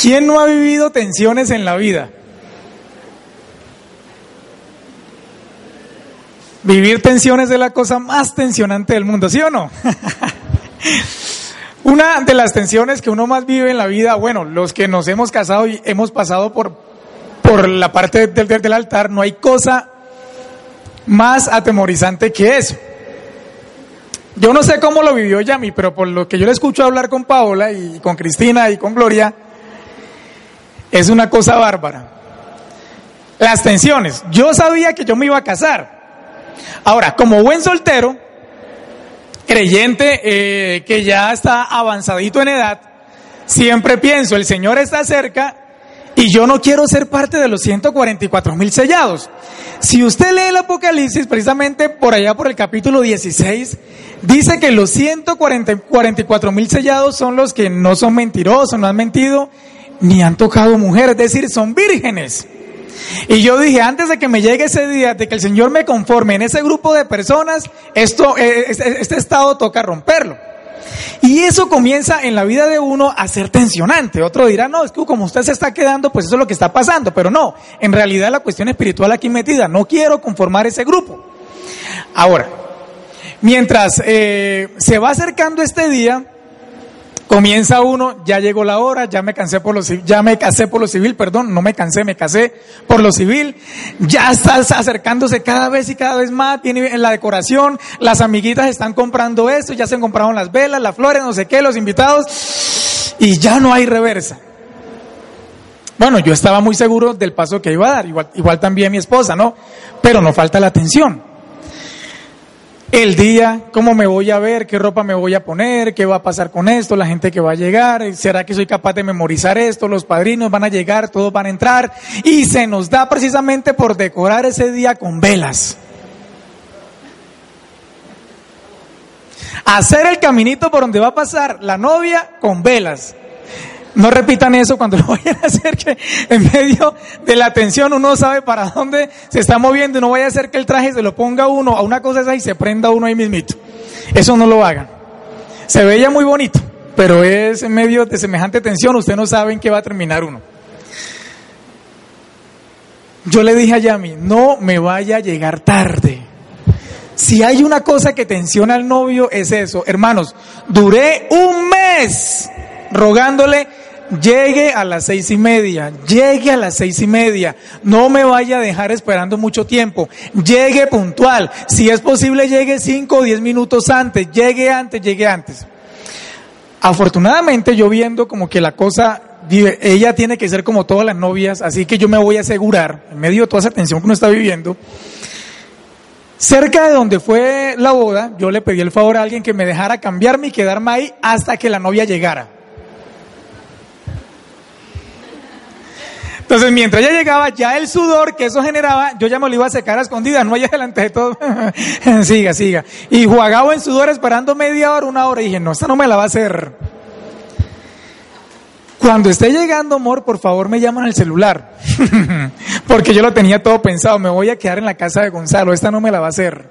¿Quién no ha vivido tensiones en la vida? Vivir tensiones es la cosa más tensionante del mundo, ¿sí o no? Una de las tensiones que uno más vive en la vida, bueno, los que nos hemos casado y hemos pasado por, por la parte del, del altar, no hay cosa más atemorizante que eso. Yo no sé cómo lo vivió Yami, pero por lo que yo le escucho hablar con Paola y con Cristina y con Gloria, es una cosa bárbara. Las tensiones. Yo sabía que yo me iba a casar. Ahora, como buen soltero, creyente eh, que ya está avanzadito en edad, siempre pienso, el Señor está cerca y yo no quiero ser parte de los 144 mil sellados. Si usted lee el Apocalipsis, precisamente por allá por el capítulo 16, dice que los 144 mil sellados son los que no son mentirosos, no han mentido ni han tocado mujer, es decir, son vírgenes. Y yo dije, antes de que me llegue ese día, de que el Señor me conforme en ese grupo de personas, esto, eh, este, este estado toca romperlo. Y eso comienza en la vida de uno a ser tensionante. Otro dirá, no, es que como usted se está quedando, pues eso es lo que está pasando. Pero no, en realidad la cuestión espiritual aquí metida, no quiero conformar ese grupo. Ahora, mientras eh, se va acercando este día, Comienza uno, ya llegó la hora, ya me cansé por lo ya me casé por lo civil, perdón, no me cansé, me casé por lo civil, ya estás acercándose cada vez y cada vez más, viene la decoración, las amiguitas están comprando esto, ya se compraron las velas, las flores, no sé qué, los invitados, y ya no hay reversa. Bueno, yo estaba muy seguro del paso que iba a dar, igual, igual también mi esposa, ¿no? Pero no falta la atención el día, cómo me voy a ver, qué ropa me voy a poner, qué va a pasar con esto, la gente que va a llegar, será que soy capaz de memorizar esto, los padrinos van a llegar, todos van a entrar y se nos da precisamente por decorar ese día con velas. Hacer el caminito por donde va a pasar la novia con velas. No repitan eso cuando lo vayan a hacer, que en medio de la tensión uno sabe para dónde se está moviendo y no vaya a hacer que el traje se lo ponga uno a una cosa esa y se prenda uno ahí mismito. Eso no lo hagan. Se veía muy bonito, pero es en medio de semejante tensión, usted no sabe en qué va a terminar uno. Yo le dije a Yami, no me vaya a llegar tarde. Si hay una cosa que tensiona al novio es eso. Hermanos, duré un mes rogándole llegue a las seis y media, llegue a las seis y media, no me vaya a dejar esperando mucho tiempo, llegue puntual, si es posible llegue cinco o diez minutos antes, llegue antes, llegue antes. Afortunadamente yo viendo como que la cosa, ella tiene que ser como todas las novias, así que yo me voy a asegurar, en medio de toda esa tensión que uno está viviendo, Cerca de donde fue la boda, yo le pedí el favor a alguien que me dejara cambiarme y quedarme ahí hasta que la novia llegara. Entonces, mientras ella llegaba, ya el sudor que eso generaba, yo ya me lo iba a secar a escondidas, no allá delante de todo. siga, siga. Y jugaba en sudor esperando media hora, una hora. Y dije, no, esta no me la va a hacer. Cuando esté llegando, amor, por favor me llaman al celular. Porque yo lo tenía todo pensado, me voy a quedar en la casa de Gonzalo, esta no me la va a hacer.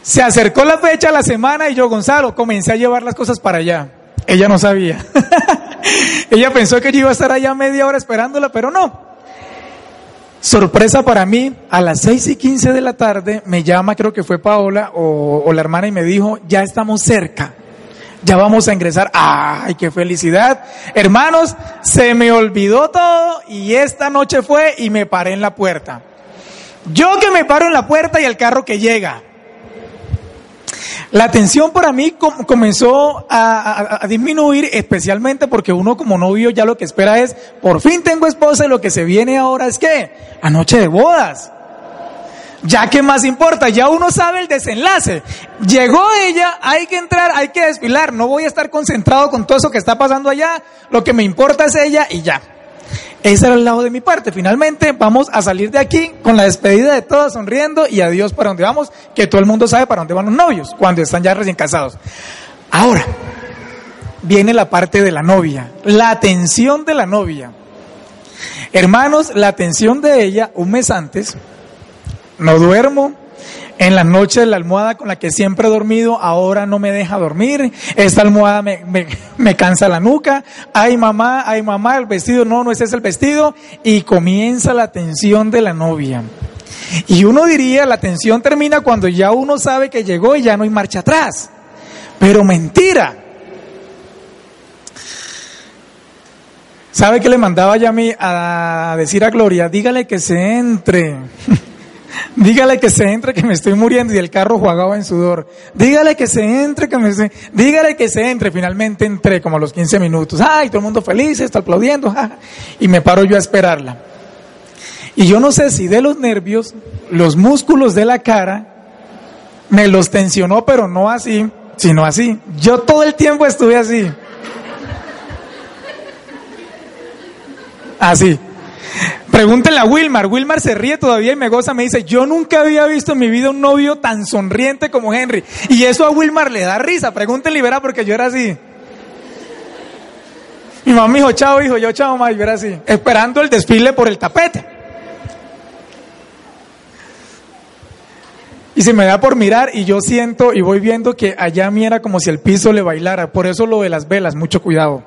Se acercó la fecha, la semana, y yo, Gonzalo, comencé a llevar las cosas para allá. Ella no sabía. Ella pensó que yo iba a estar allá media hora esperándola, pero no. Sorpresa para mí, a las seis y quince de la tarde me llama, creo que fue Paola o, o la hermana y me dijo, ya estamos cerca, ya vamos a ingresar. ¡Ay, qué felicidad! Hermanos, se me olvidó todo y esta noche fue y me paré en la puerta. Yo que me paro en la puerta y el carro que llega. La tensión para mí comenzó a, disminuir, especialmente porque uno como novio ya lo que espera es, por fin tengo esposa y lo que se viene ahora es que, anoche de bodas. Ya que más importa, ya uno sabe el desenlace. Llegó ella, hay que entrar, hay que desfilar, no voy a estar concentrado con todo eso que está pasando allá, lo que me importa es ella y ya. Ese era el lado de mi parte. Finalmente vamos a salir de aquí con la despedida de todos sonriendo y adiós para donde vamos, que todo el mundo sabe para dónde van los novios cuando están ya recién casados. Ahora, viene la parte de la novia, la atención de la novia. Hermanos, la atención de ella un mes antes, no duermo, en la noche la almohada con la que siempre he dormido ahora no me deja dormir. Esta almohada me, me, cansa la nuca. Ay mamá, ay mamá, el vestido, no, no ese es el vestido. Y comienza la tensión de la novia. Y uno diría, la tensión termina cuando ya uno sabe que llegó y ya no hay marcha atrás. Pero mentira. ¿Sabe que le mandaba ya a mí a decir a Gloria? Dígale que se entre. Dígale que se entre, que me estoy muriendo y el carro jugaba en sudor. Dígale que se entre, que me dígale que se entre. Finalmente entré como a los 15 minutos. Ay, todo el mundo feliz, está aplaudiendo. Y me paro yo a esperarla. Y yo no sé si de los nervios, los músculos de la cara, me los tensionó, pero no así, sino así. Yo todo el tiempo estuve así. Así. Pregúntenle a Wilmar. Wilmar se ríe todavía y me goza. Me dice, yo nunca había visto en mi vida un novio tan sonriente como Henry. Y eso a Wilmar le da risa. Pregúntenle, verá, porque yo era así. Mi mamá me dijo, chao, hijo, yo chao, más, y era así. Esperando el desfile por el tapete. Y se me da por mirar y yo siento y voy viendo que allá a mí era como si el piso le bailara. Por eso lo de las velas, mucho cuidado.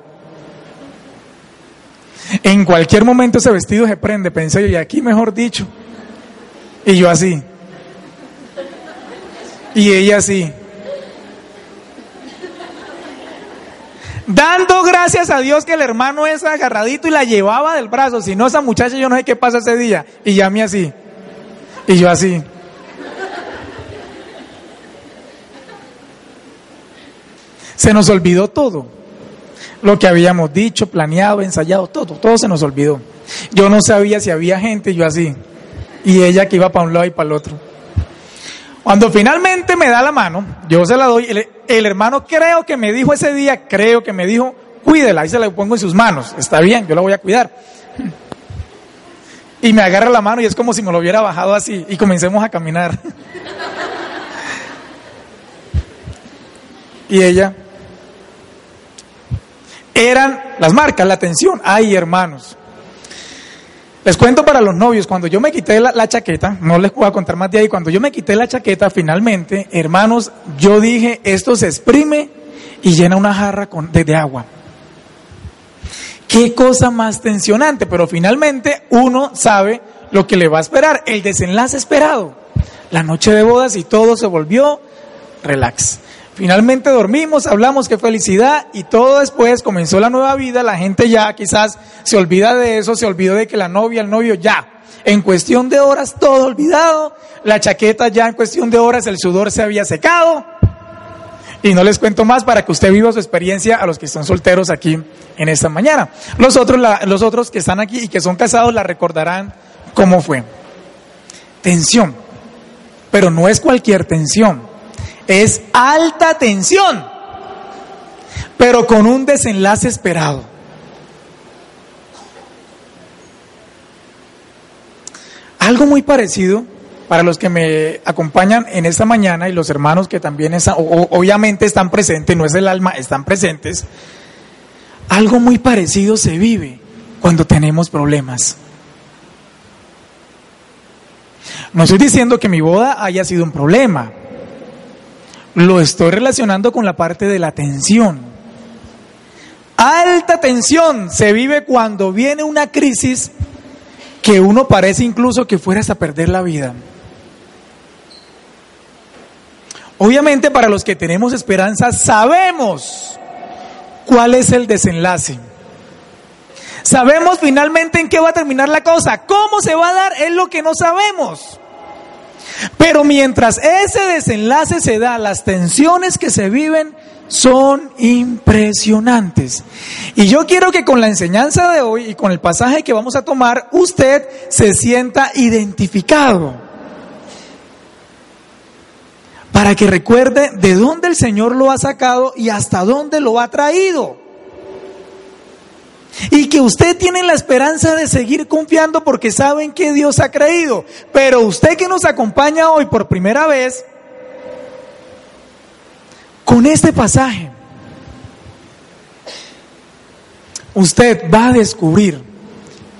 En cualquier momento ese vestido se prende, pensé yo, y aquí mejor dicho. Y yo así. Y ella así. Dando gracias a Dios que el hermano es agarradito y la llevaba del brazo. Si no, esa muchacha yo no sé qué pasa ese día. Y ya a mí así. Y yo así. Se nos olvidó todo lo que habíamos dicho, planeado, ensayado, todo, todo se nos olvidó. Yo no sabía si había gente, yo así, y ella que iba para un lado y para el otro. Cuando finalmente me da la mano, yo se la doy, el, hermano creo que me dijo ese día, creo que me dijo, cuídela, ahí se la pongo en sus manos, está bien, yo la voy a cuidar. Y me agarra la mano y es como si me lo hubiera bajado así y comencemos a caminar. y ella, eran las marcas, la atención. Ay, hermanos. Les cuento para los novios, cuando yo me quité la, chaqueta, no les voy a contar más de ahí, cuando yo me quité la chaqueta, finalmente, hermanos, yo dije, esto se exprime y llena una jarra con, de, agua. Qué cosa más tensionante, pero finalmente uno sabe lo que le va a esperar, el desenlace esperado. La noche de bodas y todo se volvió relax. Finalmente dormimos, hablamos, qué felicidad y todo después comenzó la nueva vida, la gente ya quizás se olvida de eso, se olvidó de que la novia, el novio ya, en cuestión de horas todo olvidado, la chaqueta ya en cuestión de horas el sudor se había secado y no les cuento más para que usted viva su experiencia a los que están solteros aquí en esta mañana. Los otros, los otros que están aquí y que son casados la recordarán cómo fue. Tensión, pero no es cualquier tensión es alta tensión, pero con un desenlace esperado. Algo muy parecido para los que me acompañan en esta mañana y los hermanos que también están, obviamente están presentes, no es el alma, están presentes. Algo muy parecido se vive cuando tenemos problemas. No estoy diciendo que mi boda haya sido un problema, lo estoy relacionando con la parte de la tensión. Alta tensión se vive cuando viene una crisis que uno parece incluso que fuera hasta perder la vida. Obviamente para los que tenemos esperanza sabemos cuál es el desenlace. Sabemos finalmente en qué va a terminar la cosa. ¿Cómo se va a dar? Es lo que no sabemos. Pero mientras ese desenlace se da, las tensiones que se viven son impresionantes. Y yo quiero que con la enseñanza de hoy y con el pasaje que vamos a tomar, usted se sienta identificado. para que recuerde de dónde el Señor lo ha sacado y hasta dónde lo ha traído. Y que usted tiene la esperanza de seguir confiando porque saben que Dios ha creído. Pero usted que nos acompaña hoy por primera vez, con este pasaje, usted va a descubrir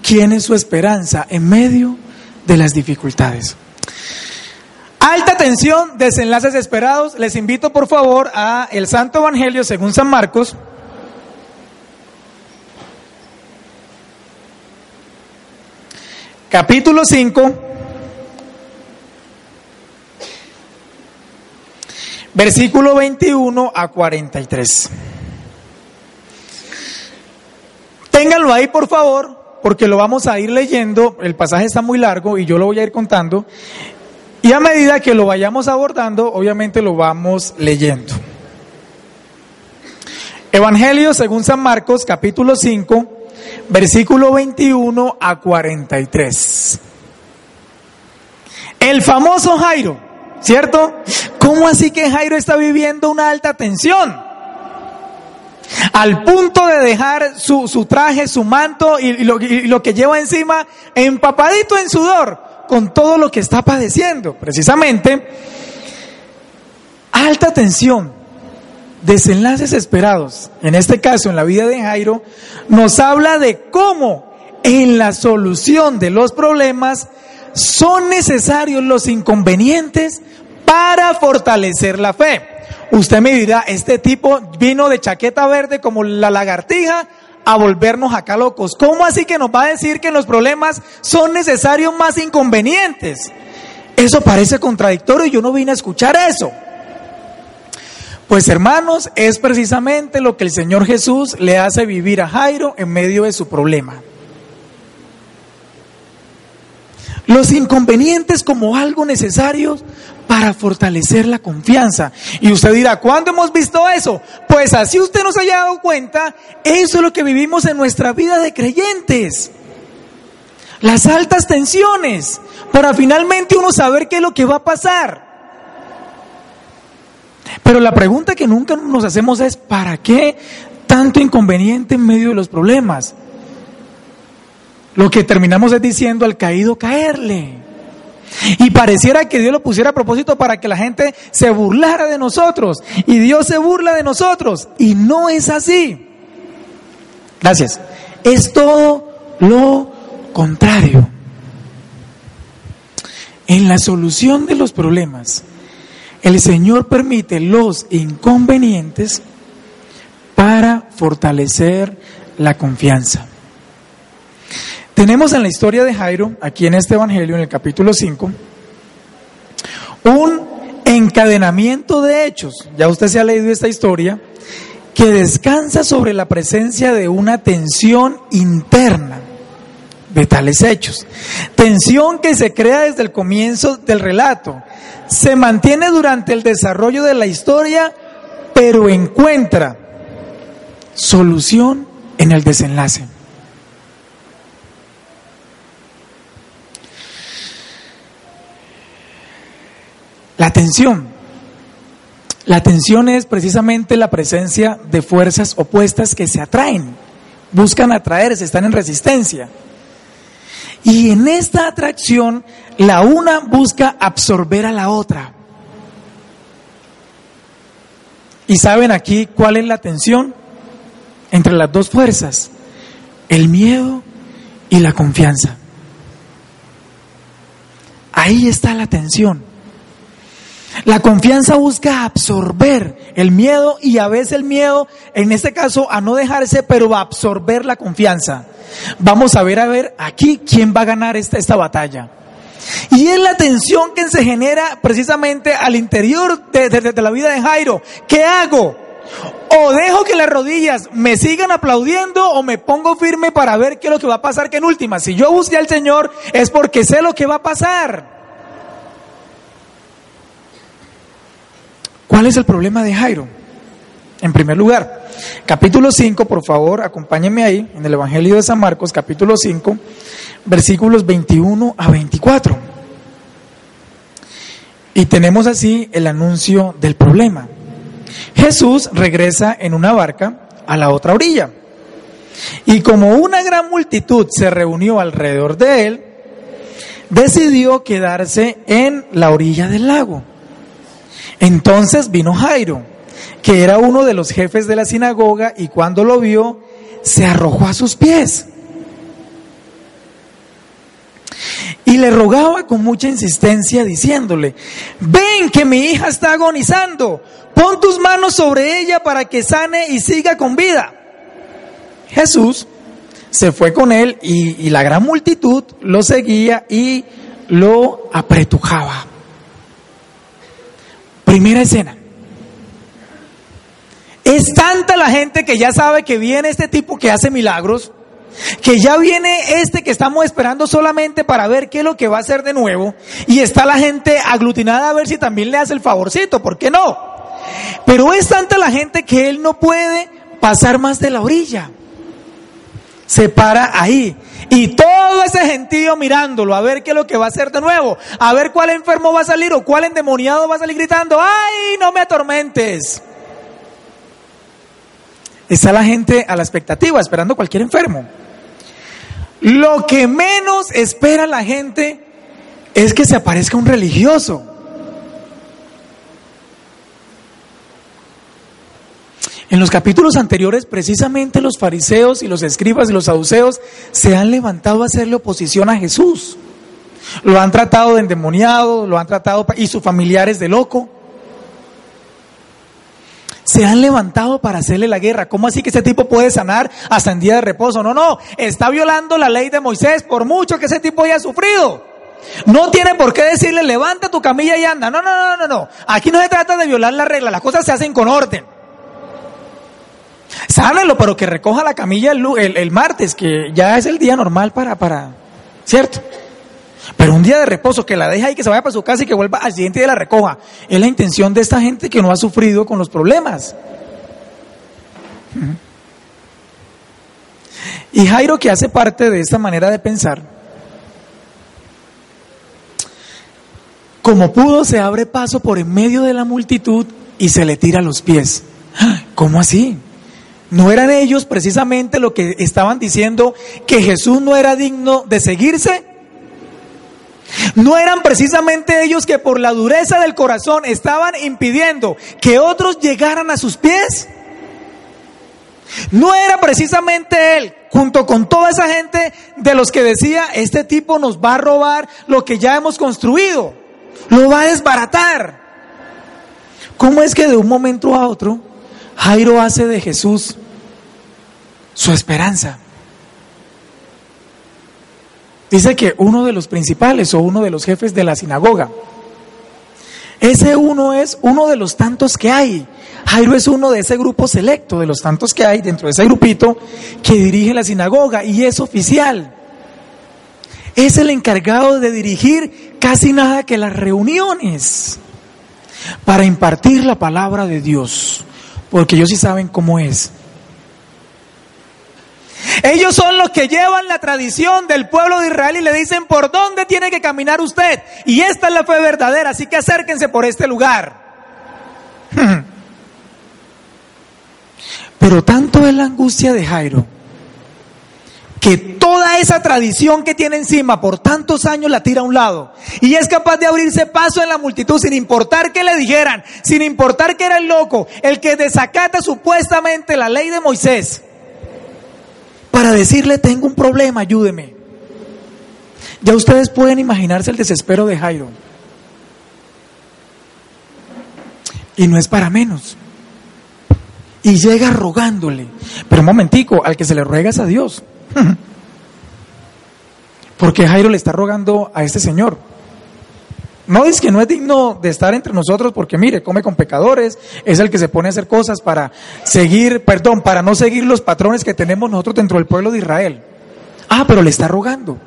quién es su esperanza en medio de las dificultades. Alta tensión, desenlaces esperados. Les invito por favor a el Santo Evangelio según San Marcos. Capítulo 5. Versículo 21 a 43. Ténganlo ahí, por favor, porque lo vamos a ir leyendo. El pasaje está muy largo y yo lo voy a ir contando. Y a medida que lo vayamos abordando, obviamente lo vamos leyendo. Evangelio según San Marcos, capítulo 5, versículo 21 a 43. El famoso Jairo, ¿cierto? ¿Cómo así que Jairo está viviendo una alta tensión? Al punto de dejar su, su traje, su manto y, y lo que lleva encima empapadito en sudor con todo lo que está padeciendo. Precisamente, alta tensión, desenlaces esperados, en este caso en la vida de Jairo, nos habla de cómo en la solución de los problemas son necesarios los inconvenientes para fortalecer la fe. Usted me dirá, este tipo vino de chaqueta verde como la lagartija a volvernos acá locos. ¿Cómo así que nos va a decir que los problemas son necesarios más inconvenientes? Eso parece contradictorio y yo no vine a escuchar eso. Pues hermanos, es precisamente lo que el Señor Jesús le hace vivir a Jairo en medio de su problema. Los inconvenientes como algo necesario para fortalecer la confianza. Y usted dirá, ¿cuándo hemos visto eso? Pues así usted nos haya dado cuenta, eso es lo que vivimos en nuestra vida de creyentes. Las altas tensiones, para finalmente uno saber qué es lo que va a pasar. Pero la pregunta que nunca nos hacemos es, ¿para qué tanto inconveniente en medio de los problemas? Lo que terminamos es diciendo al caído caerle. Y pareciera que Dios lo pusiera a propósito para que la gente se burlara de nosotros. Y Dios se burla de nosotros. Y no es así. Gracias. Es todo lo contrario. En la solución de los problemas, el Señor permite los inconvenientes para fortalecer la confianza. Tenemos en la historia de Jairo, aquí en este Evangelio, en el capítulo 5, un encadenamiento de hechos. Ya usted se ha leído esta historia, que descansa sobre la presencia de una tensión interna de tales hechos. Tensión que se crea desde el comienzo del relato. Se mantiene durante el desarrollo de la historia, pero encuentra solución en el desenlace. La tensión. La tensión es precisamente la presencia de fuerzas opuestas que se atraen, buscan atraerse, están en resistencia. Y en esta atracción, la una busca absorber a la otra. ¿Y saben aquí cuál es la tensión entre las dos fuerzas? El miedo y la confianza. Ahí está la tensión. La confianza busca absorber el miedo y a veces el miedo, en este caso, a no dejarse, pero va a absorber la confianza. Vamos a ver, a ver, aquí quién va a ganar esta, esta batalla. Y es la tensión que se genera precisamente al interior de, de la vida de Jairo. ¿Qué hago? O dejo que las rodillas me sigan aplaudiendo o me pongo firme para ver qué es lo que va a pasar, que en última, si yo busqué al Señor es porque sé lo que va a pasar. ¿Cuál es el problema de Jairo? En primer lugar, capítulo 5, por favor, acompáñenme ahí, en el Evangelio de San Marcos, capítulo 5, versículos 21 a 24. Y tenemos así el anuncio del problema. Jesús regresa en una barca a la otra orilla. Y como una gran multitud se reunió alrededor de él, decidió quedarse en la orilla del lago. Entonces vino Jairo, que era uno de los jefes de la sinagoga, y cuando lo vio, se arrojó a sus pies. Y le rogaba con mucha insistencia diciéndole, ven que mi hija está agonizando, pon tus manos sobre ella para que sane y siga con vida. Jesús se fue con él y, la gran multitud lo seguía y lo apretujaba. Primera escena. Es tanta la gente que ya sabe que viene este tipo que hace milagros, que ya viene este que estamos esperando solamente para ver qué es lo que va a hacer de nuevo, y está la gente aglutinada a ver si también le hace el favorcito, ¿por qué no? Pero es tanta la gente que él no puede pasar más de la orilla. Se para ahí. Y todo ese gentío mirándolo, a ver qué es lo que va a hacer de nuevo, a ver cuál enfermo va a salir o cuál endemoniado va a salir gritando, ¡ay, no me atormentes! Está la gente a la expectativa, esperando cualquier enfermo. Lo que menos espera la gente es que se aparezca un religioso. En los capítulos anteriores, precisamente los fariseos y los escribas y los saduceos se han levantado a hacerle oposición a Jesús. Lo han tratado de endemoniado, lo han tratado y sus familiares de loco se han levantado para hacerle la guerra. ¿Cómo así que ese tipo puede sanar hasta en día de reposo? No, no, está violando la ley de Moisés por mucho que ese tipo haya sufrido. No tiene por qué decirle levanta tu camilla y anda. No, no, no, no, no. Aquí no se trata de violar la regla, las cosas se hacen con orden. Sánelo, pero que recoja la camilla el, el martes, que ya es el día normal para, para, ¿cierto? Pero un día de reposo, que la deja y que se vaya para su casa y que vuelva al siguiente día la recoja. Es la intención de esta gente que no ha sufrido con los problemas. Y Jairo, que hace parte de esta manera de pensar, como pudo, se abre paso por en medio de la multitud y se le tira los pies. ¿Cómo así? ¿No eran ellos precisamente lo que estaban diciendo que Jesús no era digno de seguirse? ¿No eran precisamente ellos que por la dureza del corazón estaban impidiendo que otros llegaran a sus pies? ¿No era precisamente él, junto con toda esa gente de los que decía, este tipo nos va a robar lo que ya hemos construido, lo va a desbaratar? ¿Cómo es que de un momento a otro Jairo hace de Jesús su esperanza? Dice que uno de los principales o uno de los jefes de la sinagoga, ese uno es uno de los tantos que hay. Jairo es uno de ese grupo selecto, de los tantos que hay dentro de ese grupito que dirige la sinagoga y es oficial. Es el encargado de dirigir casi nada que las reuniones para impartir la palabra de Dios, porque ellos sí saben cómo es. Ellos son los que llevan la tradición del pueblo de Israel y le dicen por dónde tiene que caminar usted. Y esta es la fe verdadera, así que acérquense por este lugar. Pero tanto es la angustia de Jairo que toda esa tradición que tiene encima por tantos años la tira a un lado y es capaz de abrirse paso en la multitud sin importar que le dijeran, sin importar que era el loco, el que desacata supuestamente la ley de Moisés para decirle, tengo un problema, ayúdeme. Ya ustedes pueden imaginarse el desespero de Jairo. Y no es para menos. Y llega rogándole. Pero un momentico, al que se le ruega es a Dios. Porque Jairo le está rogando a este señor. No es que no es digno de estar entre nosotros porque mire, come con pecadores, es el que se pone a hacer cosas para seguir, perdón, para no seguir los patrones que tenemos nosotros dentro del pueblo de Israel. Ah, pero le está rogando.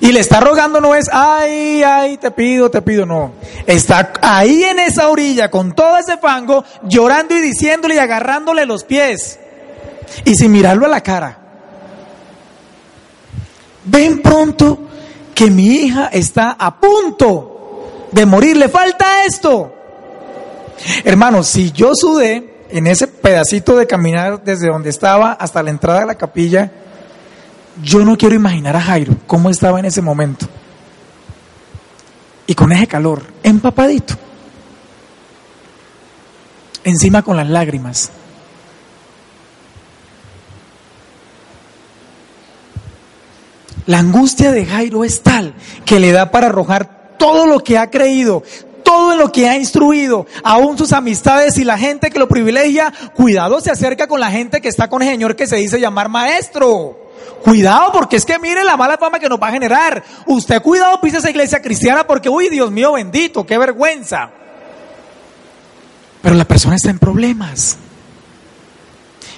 Y le está rogando no es, ay, ay, te pido, te pido, no. Está ahí en esa orilla con todo ese fango, llorando y diciéndole y agarrándole los pies. Y sin mirarlo a la cara. Ven pronto que mi hija está a punto de morir, le falta esto. Hermanos, si yo sudé en ese pedacito de caminar desde donde estaba hasta la entrada de la capilla, yo no quiero imaginar a Jairo cómo estaba en ese momento. Y con ese calor, empapadito. Encima con las lágrimas. La angustia de Jairo es tal que le da para arrojar todo lo que ha creído, todo lo que ha instruido, aún sus amistades y la gente que lo privilegia. Cuidado se acerca con la gente que está con el Señor que se dice llamar maestro. Cuidado, porque es que mire la mala fama que nos va a generar. Usted cuidado pisa esa iglesia cristiana porque, uy, Dios mío bendito, qué vergüenza. Pero la persona está en problemas.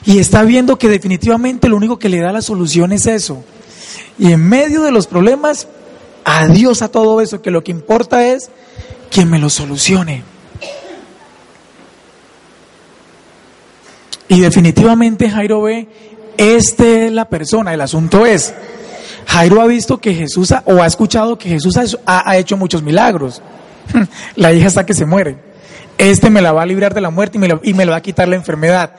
Y está viendo que definitivamente lo único que le da la solución es eso. Y en medio de los problemas, adiós a todo eso, que lo que importa es quien me lo solucione. Y definitivamente Jairo ve, esta es la persona, el asunto es, Jairo ha visto que Jesús o ha escuchado que Jesús ha, ha hecho muchos milagros. La hija hasta que se muere. Este me la va a librar de la muerte y me, y me va a quitar la enfermedad.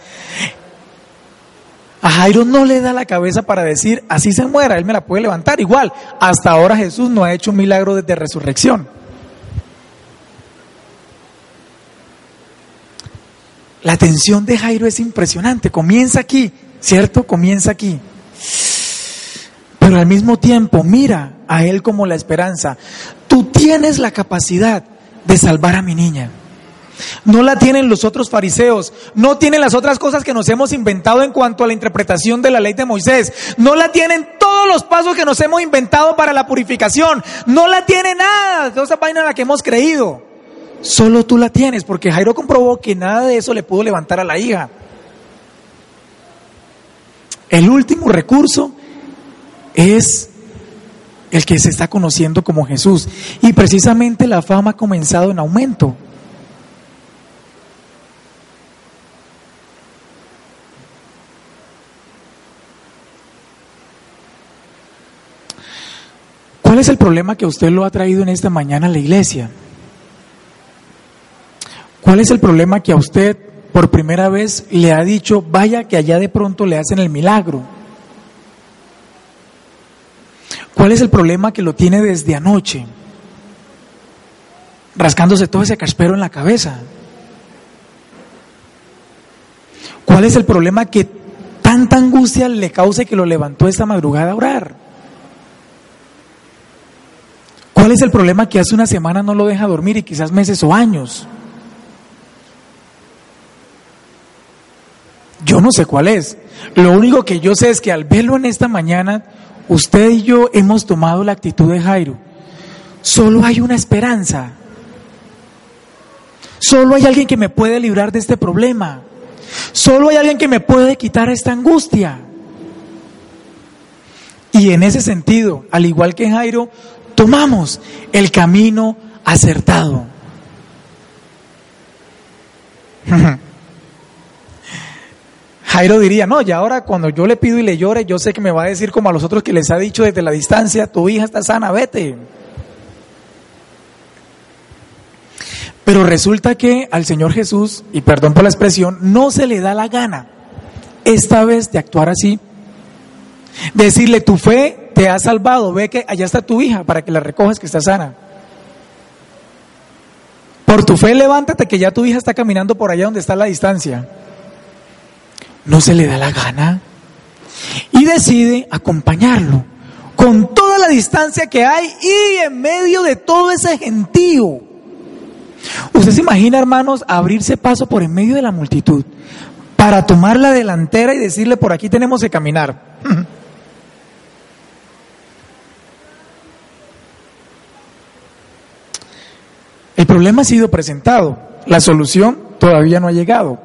A Jairo no le da la cabeza para decir, así se muera, él me la puede levantar. Igual, hasta ahora Jesús no ha hecho un milagro de resurrección. La atención de Jairo es impresionante, comienza aquí, ¿cierto? Comienza aquí. Pero al mismo tiempo mira a él como la esperanza. Tú tienes la capacidad de salvar a mi niña. No la tienen los otros fariseos, no tienen las otras cosas que nos hemos inventado en cuanto a la interpretación de la ley de Moisés, no la tienen todos los pasos que nos hemos inventado para la purificación, no la tiene nada de esa vaina en la que hemos creído. Solo tú la tienes, porque Jairo comprobó que nada de eso le pudo levantar a la hija. El último recurso es el que se está conociendo como Jesús. Y precisamente la fama ha comenzado en aumento. ¿Cuál es el problema que usted lo ha traído en esta mañana a la iglesia? ¿Cuál es el problema que a usted por primera vez le ha dicho, vaya que allá de pronto le hacen el milagro? ¿Cuál es el problema que lo tiene desde anoche? Rascándose todo ese caspero en la cabeza. ¿Cuál es el problema que tanta angustia le cause que lo levantó esta madrugada a orar? ¿Cuál es el problema que hace una semana no lo deja dormir y quizás meses o años? Yo no sé cuál es. Lo único que yo sé es que al verlo en esta mañana, usted y yo hemos tomado la actitud de Jairo. Solo hay una esperanza. Solo hay alguien que me puede librar de este problema. Solo hay alguien que me puede quitar esta angustia. Y en ese sentido, al igual que Jairo, tomamos el camino acertado. Jairo diría, no, y ahora cuando yo le pido y le llore, yo sé que me va a decir como a los otros que les ha dicho desde la distancia, tu hija está sana, vete. Pero resulta que al Señor Jesús, y perdón por la expresión, no se le da la gana esta vez de actuar así. Decirle, tu fe te ha salvado, ve que allá está tu hija para que la recojas que está sana. Por tu fe levántate que ya tu hija está caminando por allá donde está la distancia. No se le da la gana y decide acompañarlo con toda la distancia que hay y en medio de todo ese gentío. Usted se imagina, hermanos, abrirse paso por en medio de la multitud para tomar la delantera y decirle por aquí tenemos que caminar. El problema ha sido presentado, la solución todavía no ha llegado.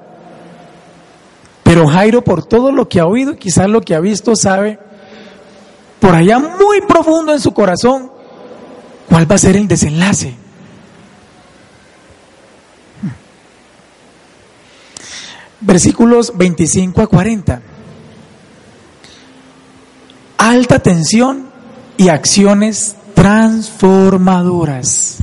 Pero Jairo, por todo lo que ha oído quizás lo que ha visto, sabe por allá muy profundo en su corazón cuál va a ser el desenlace. Versículos 25 a 40. Alta tensión y acciones transformadoras.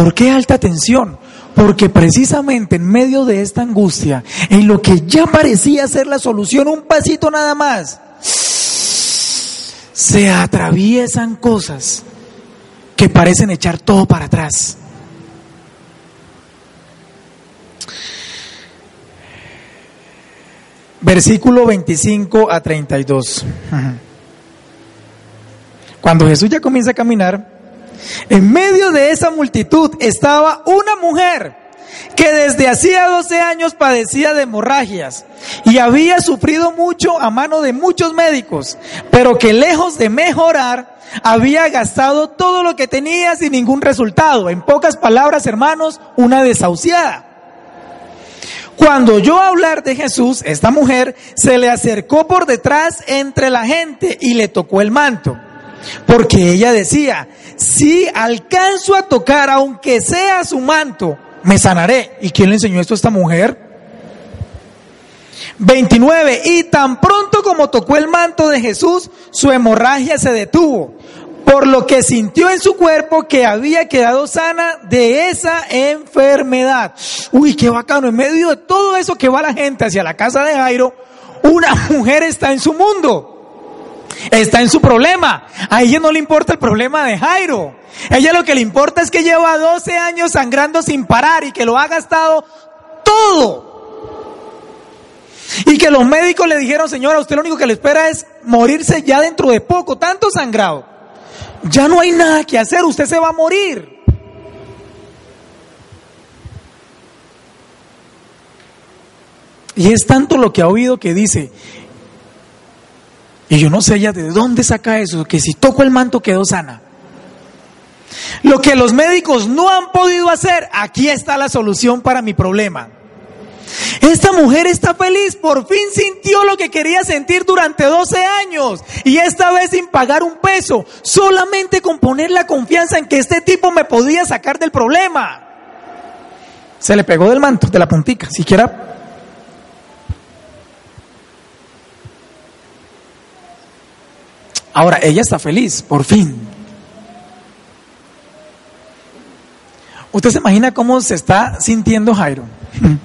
¿Por qué alta tensión? Porque precisamente en medio de esta angustia, en lo que ya parecía ser la solución, un pasito nada más, se atraviesan cosas que parecen echar todo para atrás. Versículo 25 a 32. Cuando Jesús ya comienza a caminar, en medio de esa multitud estaba una mujer que desde hacía 12 años padecía de hemorragias y había sufrido mucho a mano de muchos médicos, pero que lejos de mejorar, había gastado todo lo que tenía sin ningún resultado. En pocas palabras, hermanos, una desahuciada. Cuando yo hablar de Jesús, esta mujer se le acercó por detrás entre la gente y le tocó el manto. Porque ella decía, si alcanzo a tocar, aunque sea su manto, me sanaré. ¿Y quién le enseñó esto a esta mujer? 29. Y tan pronto como tocó el manto de Jesús, su hemorragia se detuvo, por lo que sintió en su cuerpo que había quedado sana de esa enfermedad. Uy, qué bacano. En medio de todo eso que va la gente hacia la casa de Jairo, una mujer está en su mundo está en su problema. A ella no le importa el problema de Jairo. A ella lo que le importa es que lleva 12 años sangrando sin parar y que lo ha gastado todo. Y que los médicos le dijeron, señora, usted lo único que le espera es morirse ya dentro de poco, tanto sangrado. Ya no hay nada que hacer, usted se va a morir. Y es tanto lo que ha oído que dice, y yo no sé ella de dónde saca eso, que si toco el manto quedó sana. Lo que los médicos no han podido hacer, aquí está la solución para mi problema. Esta mujer está feliz, por fin sintió lo que quería sentir durante 12 años y esta vez sin pagar un peso, solamente con poner la confianza en que este tipo me podía sacar del problema. Se le pegó del manto, de la puntica, siquiera Ahora, ella está feliz, por fin. ¿Usted se imagina cómo se está sintiendo Jairo?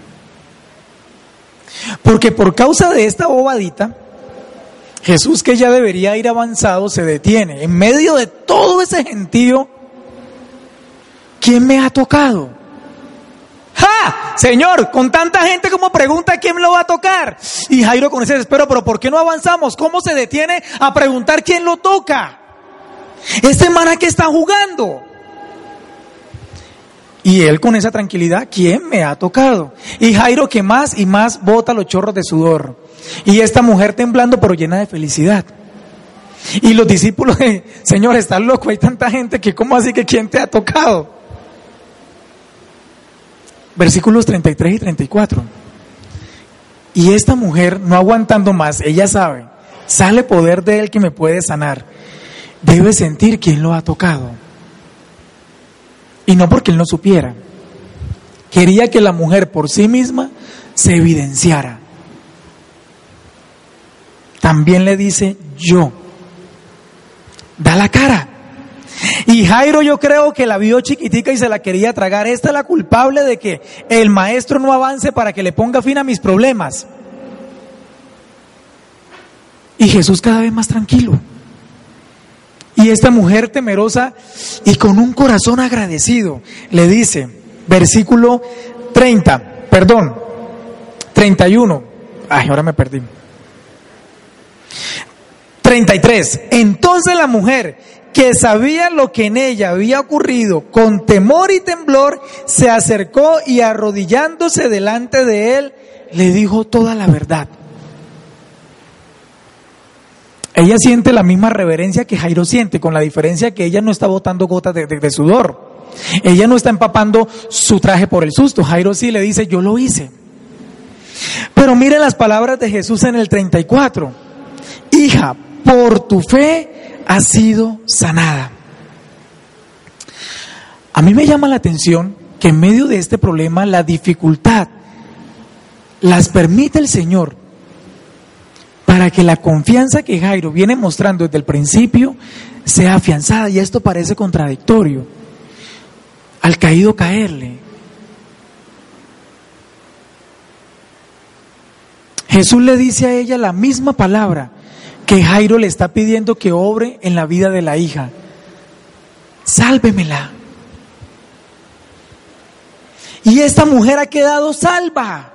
Porque por causa de esta bobadita, Jesús que ya debería ir avanzado se detiene. En medio de todo ese gentío, ¿quién me ha tocado? ¡Ja! Señor, con tanta gente como pregunta quién lo va a tocar. Y Jairo con ese desespero, pero ¿por qué no avanzamos? ¿Cómo se detiene a preguntar quién lo toca? Este mana que está jugando. Y él con esa tranquilidad, ¿quién me ha tocado? Y Jairo que más y más bota los chorros de sudor. Y esta mujer temblando pero llena de felicidad. Y los discípulos, Señor, estás loco, hay tanta gente que ¿cómo así que quién te ha tocado? Versículos 33 y 34. Y esta mujer, no aguantando más, ella sabe, sale poder de él que me puede sanar. Debe sentir quién lo ha tocado. Y no porque él no supiera. Quería que la mujer por sí misma se evidenciara. También le dice yo. Da la cara. Y Jairo yo creo que la vio chiquitica y se la quería tragar. Esta es la culpable de que el maestro no avance para que le ponga fin a mis problemas. Y Jesús cada vez más tranquilo. Y esta mujer temerosa y con un corazón agradecido le dice, versículo 30, perdón, 31. Ay, ahora me perdí. 33. Entonces la mujer que sabía lo que en ella había ocurrido, con temor y temblor, se acercó y arrodillándose delante de él, le dijo toda la verdad. Ella siente la misma reverencia que Jairo siente, con la diferencia que ella no está botando gotas de, sudor. Ella no está empapando su traje por el susto. Jairo sí le dice, yo lo hice. Pero mire las palabras de Jesús en el 34. Hija, por tu fe ha sido sanada. A mí me llama la atención que en medio de este problema la dificultad las permite el Señor para que la confianza que Jairo viene mostrando desde el principio sea afianzada y esto parece contradictorio. al caído caerle. Jesús le dice a ella la misma palabra que Jairo le está pidiendo que obre en la vida de la hija. Sálvemela. Y esta mujer ha quedado salva.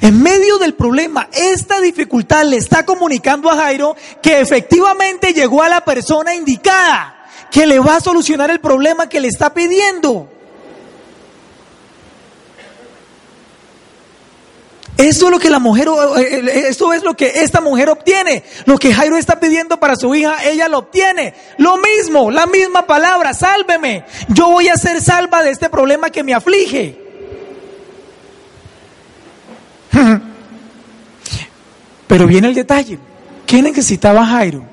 En medio del problema, esta dificultad le está comunicando a Jairo que efectivamente llegó a la persona indicada, que le va a solucionar el problema que le está pidiendo. Esto es lo que la mujer, esto es lo que esta mujer obtiene. Lo que Jairo está pidiendo para su hija, ella lo obtiene. Lo mismo, la misma palabra, sálveme. Yo voy a ser salva de este problema que me aflige. Pero viene el detalle. ¿Qué necesitaba Jairo?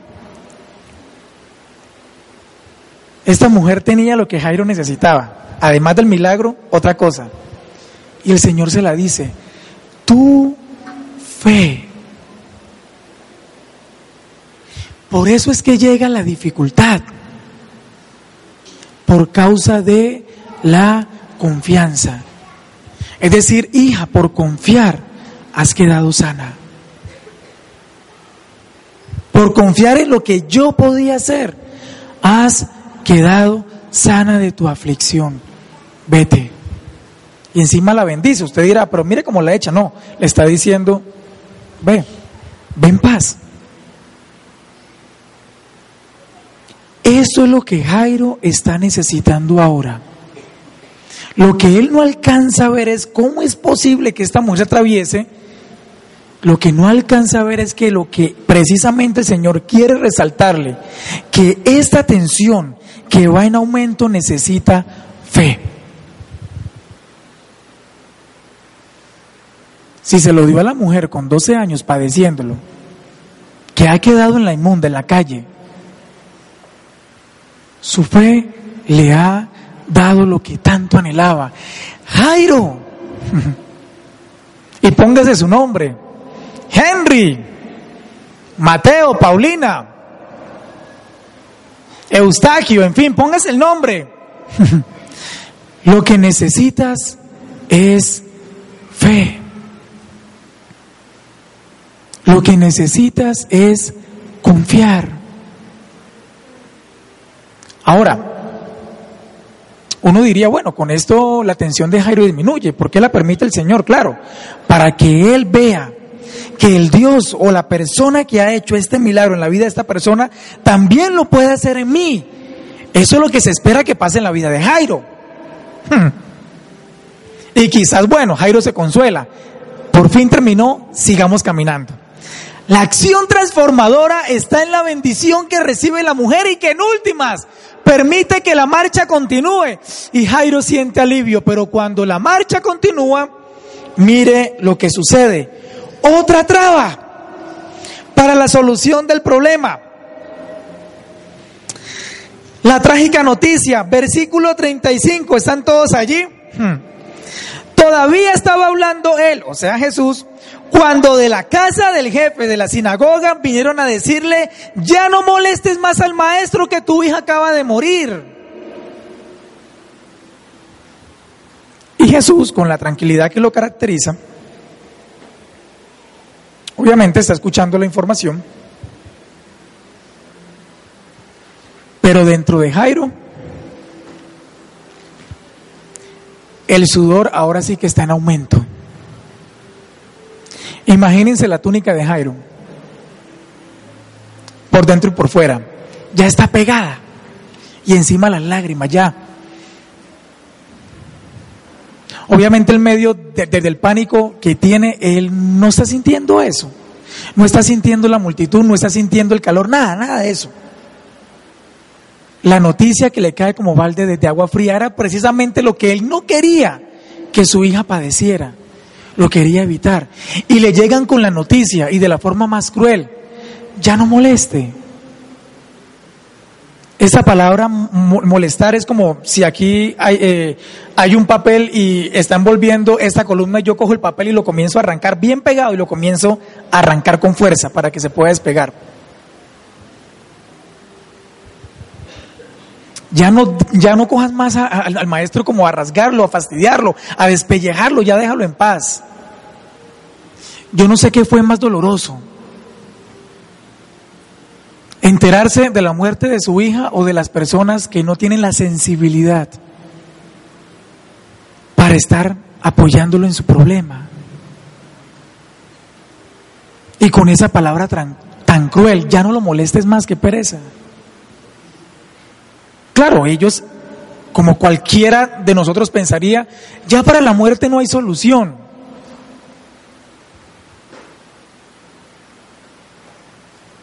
Esta mujer tenía lo que Jairo necesitaba. Además del milagro, otra cosa. Y el Señor se la dice, tu fe. Por eso es que llega la dificultad. Por causa de la confianza. Es decir, hija, por confiar has quedado sana. Por confiar en lo que yo podía hacer, has quedado sana de tu aflicción. Vete y encima la bendice. Usted dirá, pero mire cómo la echa. No, le está diciendo, ve, ve en paz. Eso es lo que Jairo está necesitando ahora. Lo que él no alcanza a ver es cómo es posible que esta mujer atraviese. Lo que no alcanza a ver es que lo que precisamente el Señor quiere resaltarle, que esta tensión que va en aumento necesita fe. Si se lo dio a la mujer con 12 años padeciéndolo, que ha quedado en la inmunda, en la calle, su fe le ha dado lo que tanto anhelaba. Jairo. y póngase su nombre. Henry. Mateo, Paulina. Eustaquio, en fin, póngase el nombre. lo que necesitas es fe. Lo que necesitas es confiar. Ahora, uno diría, bueno, con esto la atención de Jairo disminuye. ¿Por qué la permite el Señor? Claro, para que Él vea que el Dios o la persona que ha hecho este milagro en la vida de esta persona también lo puede hacer en mí. Eso es lo que se espera que pase en la vida de Jairo. Hmm. Y quizás, bueno, Jairo se consuela. Por fin terminó, sigamos caminando. La acción transformadora está en la bendición que recibe la mujer y que en últimas permite que la marcha continúe. Y Jairo siente alivio, pero cuando la marcha continúa, mire lo que sucede. Otra traba para la solución del problema. La trágica noticia, versículo 35, ¿están todos allí? Hmm. Todavía estaba hablando él, o sea Jesús, cuando de la casa del jefe de la sinagoga vinieron a decirle, ya no molestes más al maestro que tu hija acaba de morir. Y Jesús, con la tranquilidad que lo caracteriza, obviamente está escuchando la información, pero dentro de Jairo, el sudor ahora sí que está en aumento. Imagínense la túnica de Jairo, por dentro y por fuera, ya está pegada, y encima las lágrimas ya. Obviamente el medio desde el pánico que tiene, él no está sintiendo eso, no está sintiendo la multitud, no está sintiendo el calor, nada, nada de eso. La noticia que le cae como balde desde agua fría era precisamente lo que él no quería que su hija padeciera lo quería evitar. Y le llegan con la noticia y de la forma más cruel, ya no moleste. Esa palabra molestar es como si aquí hay, eh, hay, un papel y está envolviendo esta columna yo cojo el papel y lo comienzo a arrancar bien pegado y lo comienzo a arrancar con fuerza para que se pueda despegar. Ya no, ya no cojas más al maestro como a rasgarlo, a fastidiarlo, a despellejarlo, ya déjalo en paz. Yo no sé qué fue más doloroso. Enterarse de la muerte de su hija o de las personas que no tienen la sensibilidad para estar apoyándolo en su problema. Y con esa palabra tan, tan cruel, ya no lo molestes más que pereza. Claro, ellos, como cualquiera de nosotros pensaría, ya para la muerte no hay solución.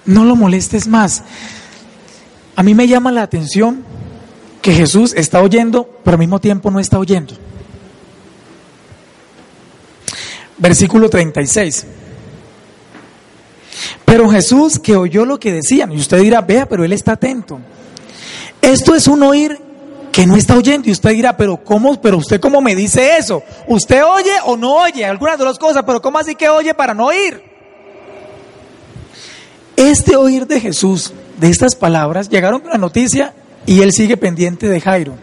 No lo molestes más. A mí me llama la atención que Jesús está oyendo, pero al mismo tiempo no está oyendo. Versículo 36. Pero Jesús que oyó lo que decían, y usted dirá, vea, pero él está atento. Esto es un oír que no está oyendo y usted dirá, pero ¿cómo? Pero usted cómo me dice eso? ¿Usted oye o no oye? Algunas de las cosas, pero ¿cómo así que oye para no oír? Este oír de Jesús, de estas palabras, llegaron con la noticia y él sigue pendiente de Jairo.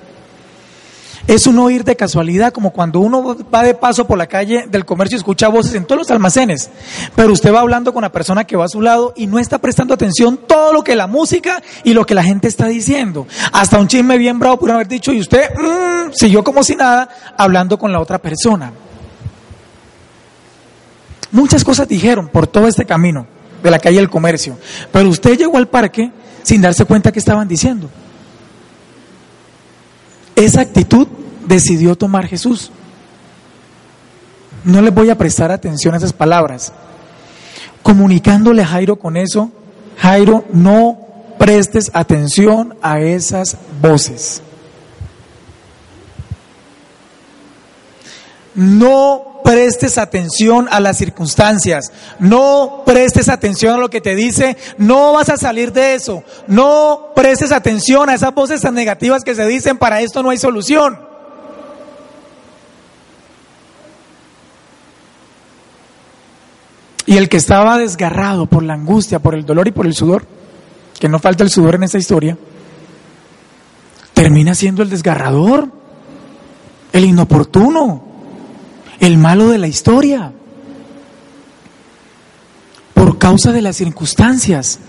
Es un oír de casualidad, como cuando uno va de paso por la calle del comercio y escucha voces en todos los almacenes, pero usted va hablando con la persona que va a su lado y no está prestando atención todo lo que la música y lo que la gente está diciendo. Hasta un chisme bien bravo por haber dicho y usted mmm, siguió como si nada hablando con la otra persona. Muchas cosas dijeron por todo este camino de la calle del comercio, pero usted llegó al parque sin darse cuenta que estaban diciendo. Esa actitud decidió tomar Jesús. No les voy a prestar atención a esas palabras. Comunicándole a Jairo con eso, Jairo, no prestes atención a esas voces. No prestes atención a las circunstancias, no prestes atención a lo que te dice, no vas a salir de eso, no prestes atención a esas voces tan negativas que se dicen, para esto no hay solución. Y el que estaba desgarrado por la angustia, por el dolor y por el sudor, que no falta el sudor en esta historia, termina siendo el desgarrador, el inoportuno, el malo de la historia, por causa de las circunstancias,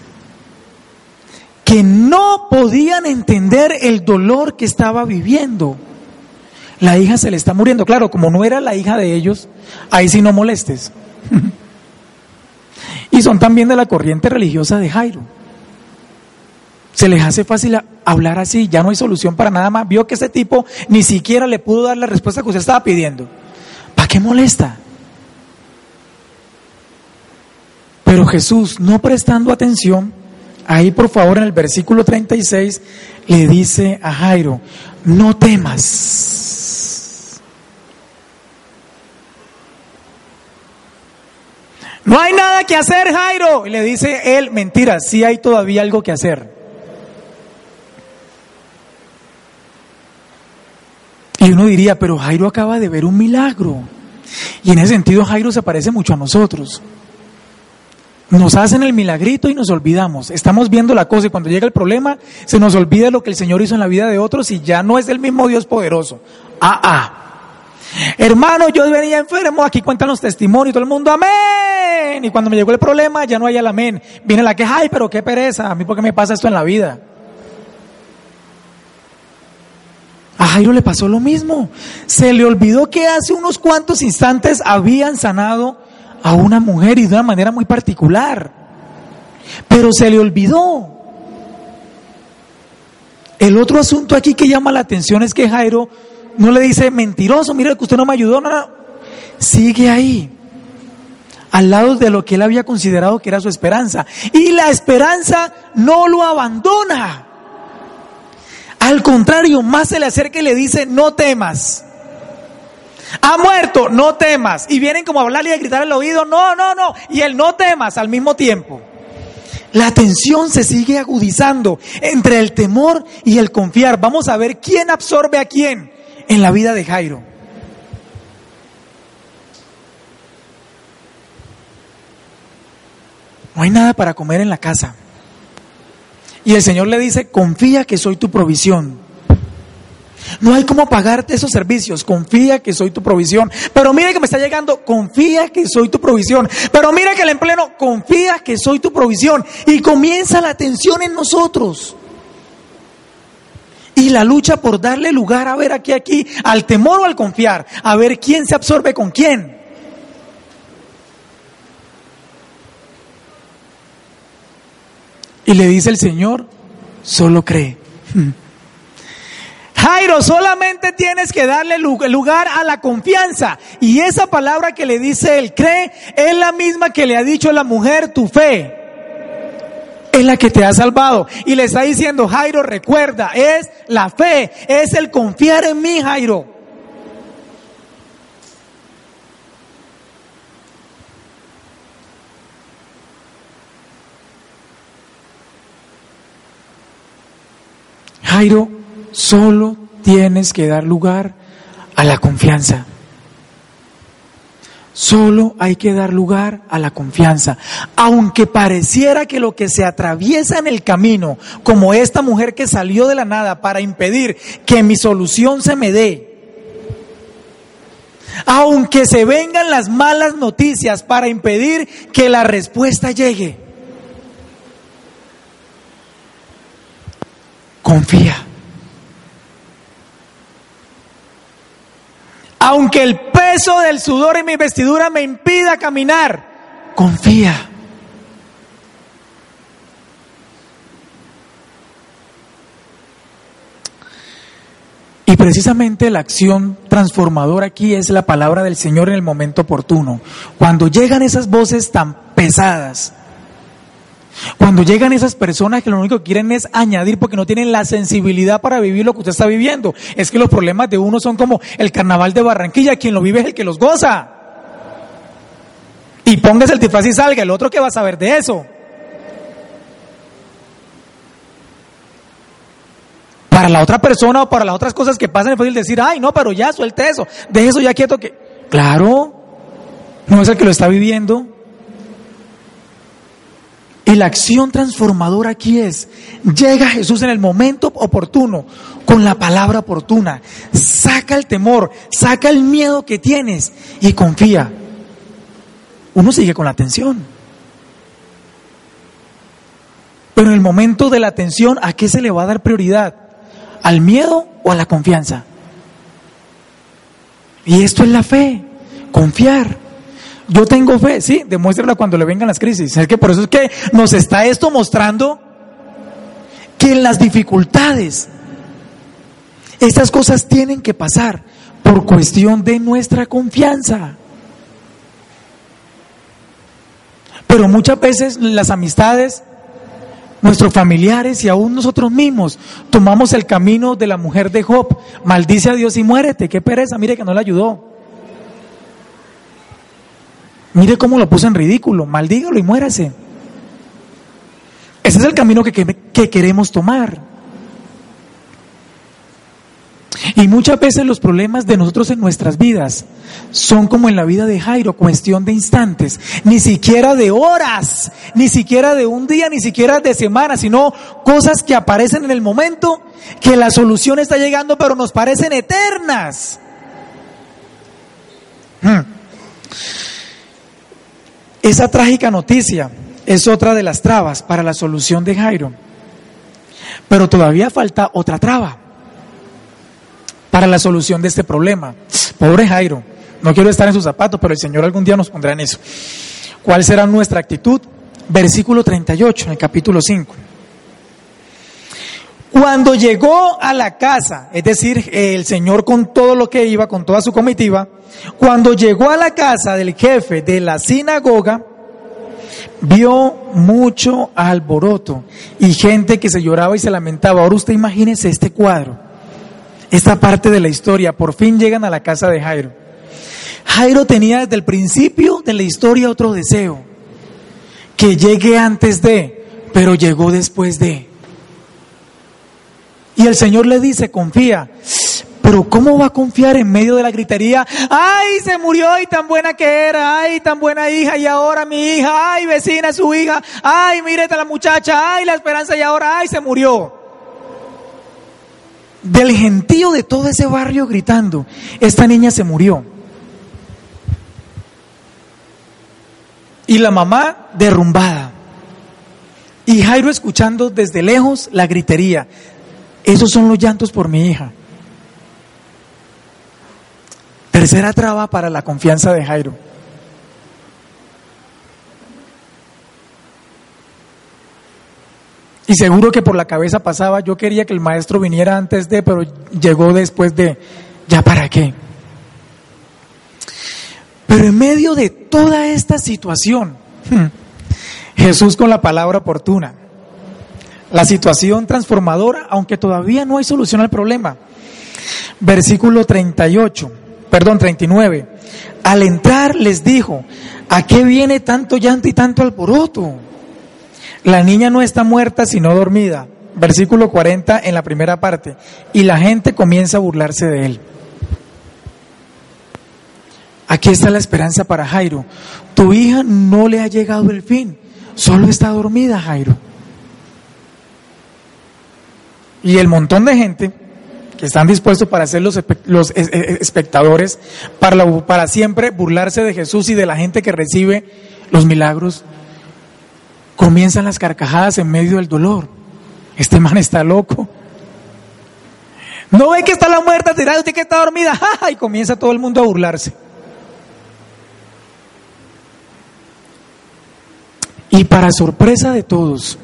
que no podían entender el dolor que estaba viviendo. La hija se le está muriendo. Claro, como no era la hija de ellos, ahí sí no molestes. y son también de la corriente religiosa de Jairo. Se les hace fácil hablar así, ya no hay solución para nada más. Vio que ese tipo ni siquiera le pudo dar la respuesta que usted estaba pidiendo qué molesta? Pero Jesús, no prestando atención, ahí por favor en el versículo 36 le dice a Jairo, no temas. No hay nada que hacer, Jairo. Y le dice él, mentira, sí hay todavía algo que hacer. Y uno diría, pero Jairo acaba de ver un milagro. Y en ese sentido Jairo se parece mucho a nosotros. Nos hacen el milagrito y nos olvidamos. Estamos viendo la cosa y cuando llega el problema se nos olvida lo que el Señor hizo en la vida de otros y ya no es el mismo Dios poderoso. Ah, ah. Hermano, yo venía enfermo, aquí cuentan los testimonios, todo el mundo, amén. Y cuando me llegó el problema, ya no hay el amén. Viene la queja, ay, pero qué pereza, a mí por qué me pasa esto en la vida. A Jairo le pasó lo mismo. Se le olvidó que hace unos cuantos instantes habían sanado a una mujer y de una manera muy particular. Pero se le olvidó. El otro asunto aquí que llama la atención es que Jairo no le dice, mentiroso, mire que usted no me ayudó, no, no. Sigue ahí, al lado de lo que él había considerado que era su esperanza. Y la esperanza no lo abandona. Al contrario, más se le acerca y le dice, no temas. Ha muerto, no temas. Y vienen como a hablarle y a gritar al oído, no, no, no. Y el no temas al mismo tiempo. La tensión se sigue agudizando entre el temor y el confiar. Vamos a ver quién absorbe a quién en la vida de Jairo. No hay nada para comer en la casa. Y el Señor le dice, confía que soy tu provisión. No hay cómo pagarte esos servicios. Confía que soy tu provisión. Pero mira que me está llegando. Confía que soy tu provisión. Pero mira que el empleo. Confía que soy tu provisión. Y comienza la tensión en nosotros. Y la lucha por darle lugar a ver aquí, aquí, al temor o al confiar. A ver quién se absorbe con quién. Y le dice el Señor, solo cree. Jairo, solamente tienes que darle lugar a la confianza. Y esa palabra que le dice él, cree, es la misma que le ha dicho la mujer, tu fe. Es la que te ha salvado. Y le está diciendo, Jairo, recuerda, es la fe, es el confiar en mí, Jairo. Jairo, solo tienes que dar lugar a la confianza. Solo hay que dar lugar a la confianza. Aunque pareciera que lo que se atraviesa en el camino, como esta mujer que salió de la nada para impedir que mi solución se me dé, aunque se vengan las malas noticias para impedir que la respuesta llegue, confía. Aunque el peso del sudor en mi vestidura me impida caminar, confía. Y precisamente la acción transformadora aquí es la palabra del Señor en el momento oportuno. Cuando llegan esas voces tan pesadas, cuando llegan esas personas que lo único que quieren es añadir porque no tienen la sensibilidad para vivir lo que usted está viviendo. Es que los problemas de uno son como el carnaval de Barranquilla, quien lo vive es el que los goza. Y póngase el tifaz y salga, el otro que va a saber de eso. Para la otra persona o para las otras cosas que pasan es fácil decir, ay, no, pero ya suelte eso, de eso ya quieto que... Claro, no es el que lo está viviendo. Y la acción transformadora aquí es, llega Jesús en el momento oportuno, con la palabra oportuna, saca el temor, saca el miedo que tienes y confía. Uno sigue con la atención. Pero en el momento de la atención, ¿a qué se le va a dar prioridad? ¿Al miedo o a la confianza? Y esto es la fe, confiar. Yo tengo fe, sí, demuéstrala cuando le vengan las crisis. Es que por eso es que nos está esto mostrando que en las dificultades estas cosas tienen que pasar por cuestión de nuestra confianza. Pero muchas veces las amistades, nuestros familiares y aún nosotros mismos tomamos el camino de la mujer de Job. Maldice a Dios y muérete. Qué pereza, mire que no le ayudó. Mire cómo lo puso en ridículo, maldígalo y muérase. Ese es el camino que, que, queremos tomar. Y muchas veces los problemas de nosotros en nuestras vidas son como en la vida de Jairo, cuestión de instantes, ni siquiera de horas, ni siquiera de un día, ni siquiera de semanas, sino cosas que aparecen en el momento que la solución está llegando, pero nos parecen eternas. Hmm. Esa trágica noticia es otra de las trabas para la solución de Jairo. Pero todavía falta otra traba para la solución de este problema. Pobre Jairo, no quiero estar en sus zapatos, pero el Señor algún día nos pondrá en eso. ¿Cuál será nuestra actitud? Versículo 38 en el capítulo 5. Cuando llegó a la casa, es decir, el Señor con todo lo que iba, con toda su comitiva, cuando llegó a la casa del jefe de la sinagoga, vio mucho alboroto y gente que se lloraba y se lamentaba. Ahora usted imagínese este cuadro, esta parte de la historia. Por fin llegan a la casa de Jairo. Jairo tenía desde el principio de la historia otro deseo, que llegue antes de, pero llegó después de. Y el Señor le dice, confía. Pero ¿cómo va a confiar en medio de la gritería? Ay, se murió y tan buena que era, ay, tan buena hija y ahora mi hija, ay, vecina, su hija, ay, mírete a la muchacha, ay, la esperanza y ahora, ay, se murió. del gentío de todo ese barrio gritando, esta niña se murió. Y la mamá derrumbada. Y Jairo escuchando desde lejos la gritería. Esos son los llantos por mi hija. Tercera traba para la confianza de Jairo. Y seguro que por la cabeza pasaba, yo quería que el maestro viniera antes de, pero llegó después de, ¿ya para qué? Pero en medio de toda esta situación, Jesús con la palabra oportuna, la situación transformadora, aunque todavía no hay solución al problema. Versículo 38, perdón, 39. Al entrar les dijo, ¿a qué viene tanto llanto y tanto alboroto? La niña no está muerta sino dormida. Versículo 40 en la primera parte. Y la gente comienza a burlarse de él. Aquí está la esperanza para Jairo. Tu hija no le ha llegado el fin, solo está dormida, Jairo. Y el montón de gente que están dispuestos para ser los, espectadores, para, para siempre burlarse de Jesús y de la gente que recibe los milagros, comienzan las carcajadas en medio del dolor. Este man está loco. No ve que está la muerta tirada, usted que está dormida, y comienza todo el mundo a burlarse. Y para sorpresa de todos,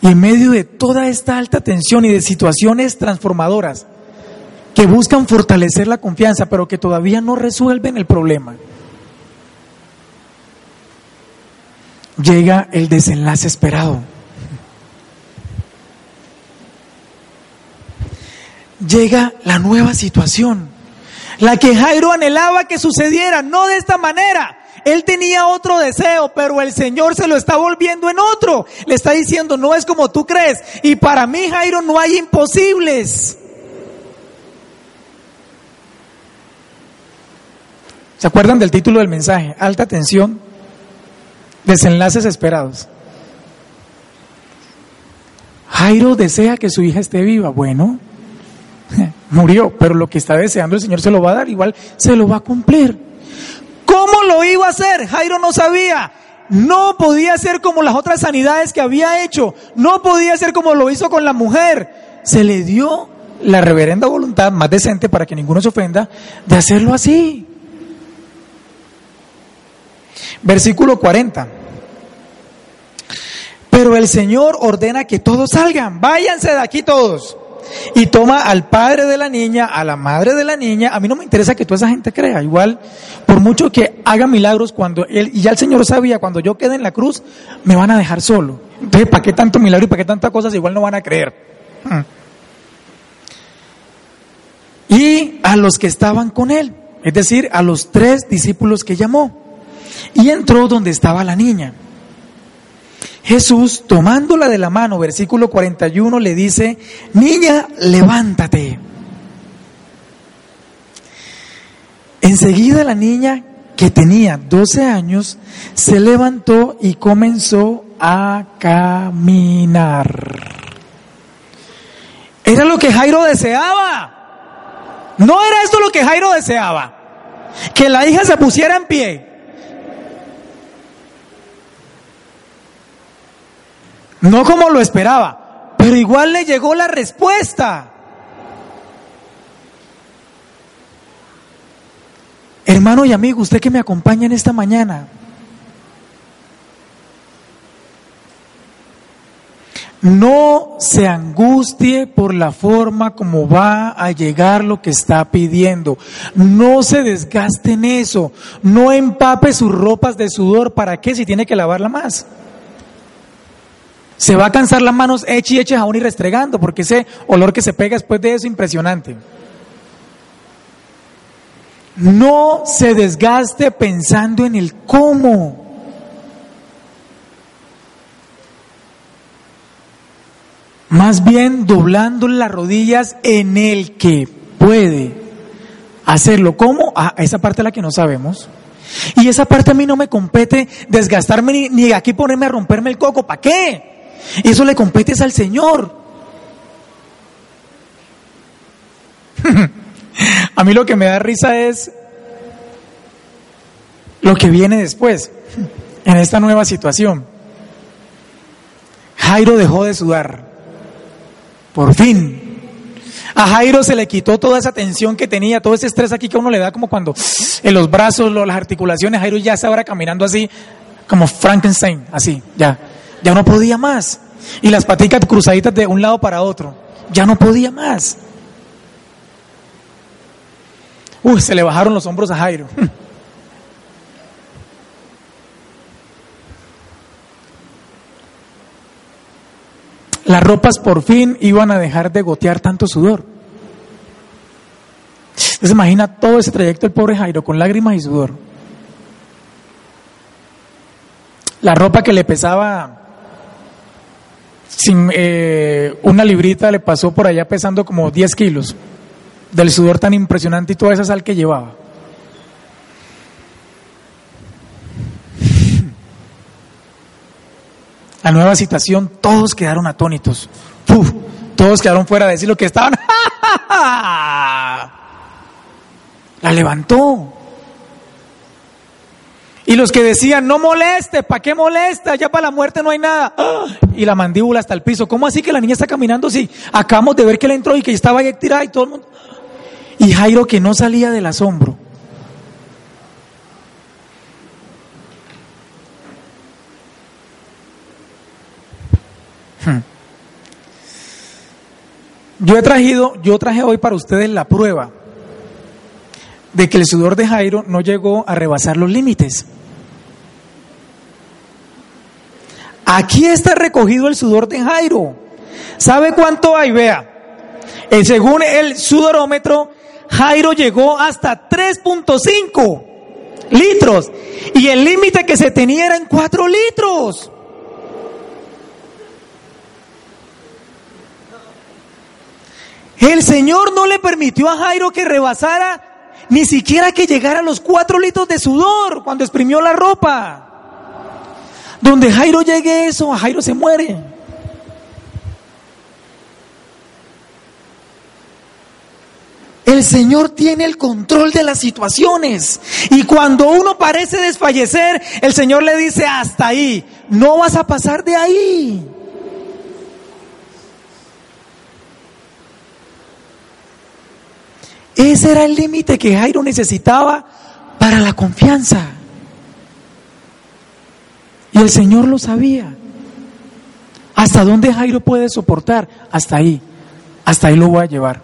y en medio de toda esta alta tensión y de situaciones transformadoras que buscan fortalecer la confianza, pero que todavía no resuelven el problema, llega el desenlace esperado. Llega la nueva situación, la que Jairo anhelaba que sucediera, no de esta manera. Él tenía otro deseo, pero el Señor se lo está volviendo en otro. Le está diciendo, no es como tú crees. Y para mí, Jairo, no hay imposibles. ¿Se acuerdan del título del mensaje? Alta tensión, Desenlaces esperados. Jairo desea que su hija esté viva. Bueno, murió, pero lo que está deseando el Señor se lo va a dar, igual se lo va a cumplir. ¿Cómo lo iba a hacer? Jairo no sabía. No podía ser como las otras sanidades que había hecho. No podía ser como lo hizo con la mujer. Se le dio la reverenda voluntad, más decente para que ninguno se ofenda, de hacerlo así. Versículo 40. Pero el Señor ordena que todos salgan, váyanse de aquí todos. Y toma al padre de la niña, a la madre de la niña. A mí no me interesa que toda esa gente crea. Igual, por mucho que haga milagros cuando él, y ya el Señor sabía, cuando yo quede en la cruz, me van a dejar solo. Entonces, ¿para qué tanto milagro y para qué tantas cosas? Igual no van a creer. Hmm. Y a los que estaban con él, es decir, a los tres discípulos que llamó. Y entró donde estaba la niña. Jesús, tomándola de la mano, versículo 41, le dice, niña, levántate. Enseguida la niña, que tenía 12 años, se levantó y comenzó a caminar. Era lo que Jairo deseaba. No era esto lo que Jairo deseaba. Que la hija se pusiera en pie, No como lo esperaba, pero igual le llegó la respuesta. Hermano y amigo, usted que me acompaña en esta mañana, no se angustie por la forma como va a llegar lo que está pidiendo. No se desgaste en eso. No empape sus ropas de sudor. ¿Para qué si tiene que lavarla más? Se va a cansar las manos eche y eche jabón y restregando, porque ese olor que se pega después de eso es impresionante. No se desgaste pensando en el cómo. Más bien doblando las rodillas en el que puede hacerlo. ¿Cómo? Ah, esa parte es la que no sabemos. Y esa parte a mí no me compete desgastarme ni, ni aquí ponerme a romperme el coco. ¿Para qué? Eso le competes al Señor. A mí lo que me da risa es lo que viene después, en esta nueva situación. Jairo dejó de sudar. Por fin. A Jairo se le quitó toda esa tensión que tenía, todo ese estrés aquí que uno le da como cuando en los brazos, las articulaciones, Jairo ya estaba caminando así, como Frankenstein, así, ya. Ya no podía más. Y las paticas cruzaditas de un lado para otro. Ya no podía más. Uy, se le bajaron los hombros a Jairo. Las ropas por fin iban a dejar de gotear tanto sudor. se imagina todo ese trayecto del pobre Jairo con lágrimas y sudor. La ropa que le pesaba sin eh, una librita le pasó por allá pesando como 10 kilos del sudor tan impresionante y toda esa sal que llevaba. La nueva situación, todos quedaron atónitos. todos quedaron fuera de decir lo que estaban. La levantó. Y los que decían, no moleste, ¿para qué molesta? Ya para la muerte no hay nada. Y la mandíbula hasta el piso. ¿Cómo así que la niña está caminando? Sí, acabamos de ver que le entró y que estaba ahí tirada y todo el mundo. Y Jairo que no salía del asombro. Hmm. Yo he traído, yo traje hoy para ustedes la prueba de que el sudor de Jairo no llegó a rebasar los límites. Aquí está recogido el sudor de Jairo. ¿Sabe cuánto hay? Vea. Eh, según el sudorómetro, Jairo llegó hasta 3.5 litros y el límite que se tenía era en 4 litros. El Señor no le permitió a Jairo que rebasara ni siquiera que llegara a los cuatro litros de sudor cuando exprimió la ropa. Donde Jairo llegue eso, Jairo se muere. El Señor tiene el control de las situaciones. Y cuando uno parece desfallecer, el Señor le dice, hasta ahí, no vas a pasar de ahí. Ese era el límite que Jairo necesitaba para la confianza. Y el Señor lo sabía. ¿Hasta dónde Jairo puede soportar? Hasta ahí. Hasta ahí lo voy a llevar.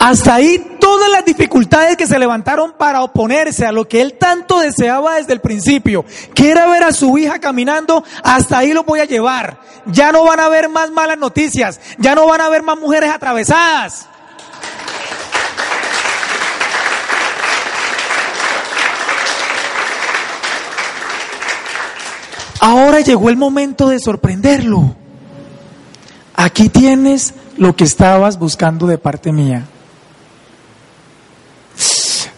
Hasta ahí todas las dificultades que se levantaron para oponerse a lo que él tanto deseaba desde el principio, que era ver a su hija caminando, hasta ahí lo voy a llevar. Ya no van a haber más malas noticias, ya no van a haber más mujeres atravesadas. Ahora llegó el momento de sorprenderlo. Aquí tienes lo que estabas buscando de parte mía.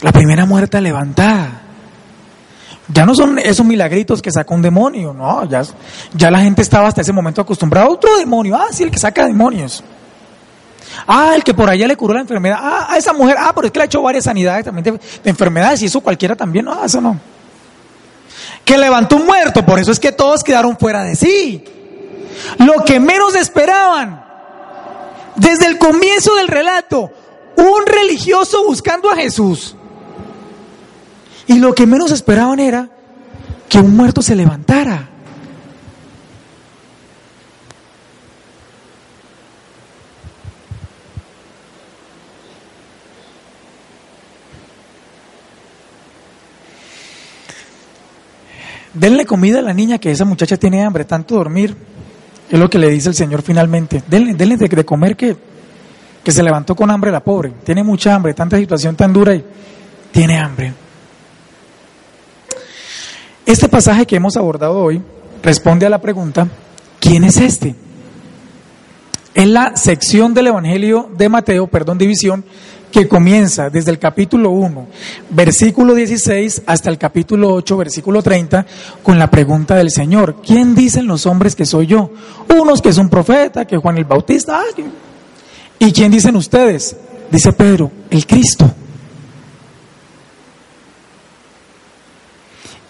La primera muerta levantada. Ya no son esos milagritos que saca un demonio, no, ya, ya la gente estaba hasta ese momento acostumbrada a otro demonio, ah, sí, el que saca demonios. Ah, el que por allá le curó la enfermedad, ah, a esa mujer, ah, pero es que le ha hecho varias sanidades también de, enfermedades y eso cualquiera también, no, eso no. Que levantó un muerto, por eso es que todos quedaron fuera de sí. Lo que menos esperaban, desde el comienzo del relato, un religioso buscando a Jesús. Y lo que menos esperaban era que un muerto se levantara. Denle comida a la niña que esa muchacha tiene hambre, tanto dormir. Es lo que le dice el Señor finalmente. Denle, denle de, de, comer que, que se levantó con hambre la pobre. Tiene mucha hambre, tanta situación tan dura y tiene hambre. Este pasaje que hemos abordado hoy responde a la pregunta, ¿quién es este? En la sección del Evangelio de Mateo, perdón, división, que comienza desde el capítulo 1, versículo 16, hasta el capítulo 8, versículo 30, con la pregunta del Señor, ¿quién dicen los hombres que soy yo? Unos que son profeta, que Juan el Bautista, ah, ¿Y quién dicen ustedes? Dice Pedro, el Cristo.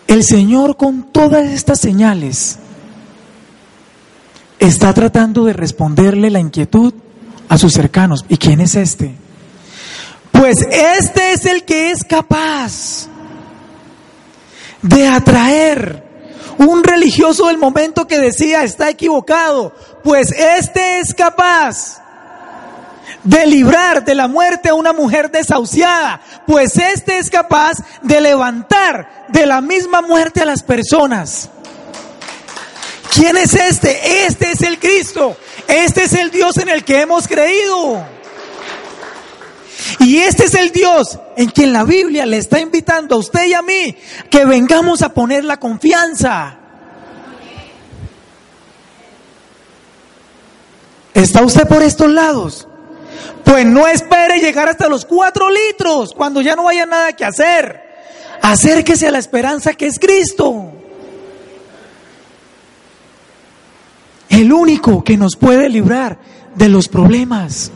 El Señor con todas estas señales está tratando de responderle la inquietud a sus cercanos. ¿Y quién es este? Pues este es el que es capaz de atraer un religioso del momento que decía está equivocado, pues este es capaz de librar de la muerte a una mujer desahuciada, pues este es capaz de levantar de la misma muerte a las personas. ¿Quién es este? Este es el Cristo. Este es el Dios en el que hemos creído. Y este es el Dios en quien la Biblia le está invitando a usted y a mí que vengamos a poner la confianza. ¿Está usted por estos lados? Pues no espere llegar hasta los cuatro litros cuando ya no haya nada que hacer. Acérquese a la esperanza que es Cristo. El único que nos puede librar de los problemas.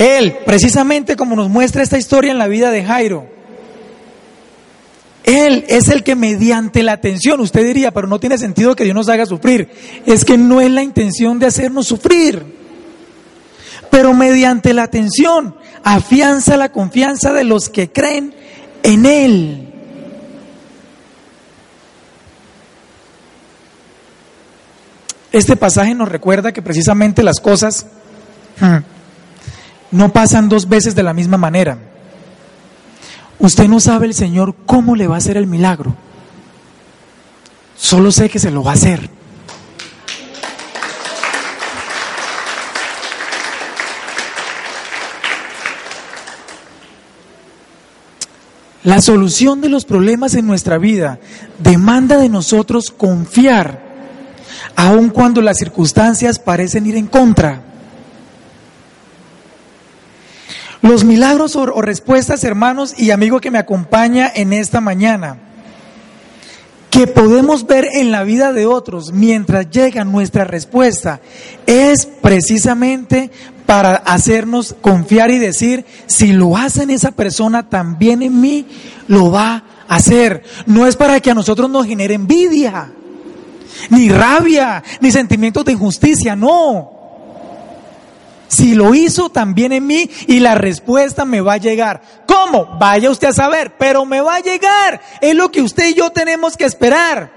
Él, precisamente como nos muestra esta historia en la vida de Jairo, Él es el que mediante la atención, usted diría, pero no tiene sentido que Dios nos haga sufrir, es que no es la intención de hacernos sufrir, pero mediante la atención afianza la confianza de los que creen en Él. Este pasaje nos recuerda que precisamente las cosas hmm, no pasan dos veces de la misma manera. Usted no sabe el Señor cómo le va a hacer el milagro. Solo sé que se lo va a hacer. La solución de los problemas en nuestra vida demanda de nosotros confiar, aun cuando las circunstancias parecen ir en contra. Los milagros o, respuestas, hermanos y amigo que me acompaña en esta mañana, que podemos ver en la vida de otros mientras llega nuestra respuesta, es precisamente para hacernos confiar y decir, si lo hace en esa persona, también en mí lo va a hacer. No es para que a nosotros nos genere envidia, ni rabia, ni sentimientos de injusticia, no. Si lo hizo también en mí y la respuesta me va a llegar. ¿Cómo? Vaya usted a saber, pero me va a llegar. Es lo que usted y yo tenemos que esperar.